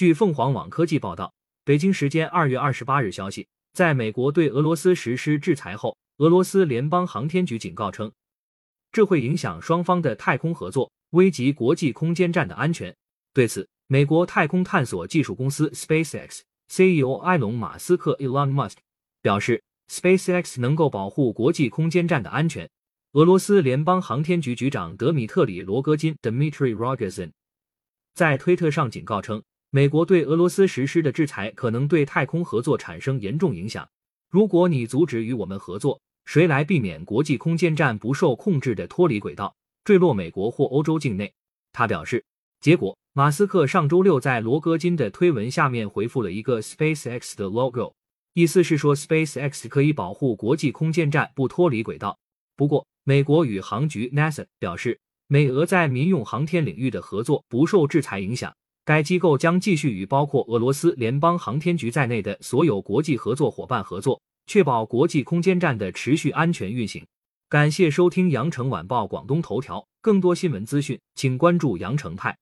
据凤凰网科技报道，北京时间二月二十八日消息，在美国对俄罗斯实施制裁后，俄罗斯联邦航天局警告称，这会影响双方的太空合作，危及国际空间站的安全。对此，美国太空探索技术公司 SpaceX CEO 埃隆·马斯克 Elon Musk 表示，SpaceX 能够保护国际空间站的安全。俄罗斯联邦航天局局长德米特里·罗戈金 （Dmitry Rogozin） 在推特上警告称，美国对俄罗斯实施的制裁可能对太空合作产生严重影响。如果你阻止与我们合作，谁来避免国际空间站不受控制的脱离轨道，坠落美国或欧洲境内？他表示。结果，马斯克上周六在罗戈金的推文下面回复了一个 SpaceX 的 logo，意思是说 SpaceX 可以保护国际空间站不脱离轨道。不过，美国宇航局 NASA 表示，美俄在民用航天领域的合作不受制裁影响。该机构将继续与包括俄罗斯联邦航天局在内的所有国际合作伙伴合作，确保国际空间站的持续安全运行。感谢收听羊城晚报广东头条，更多新闻资讯，请关注羊城派。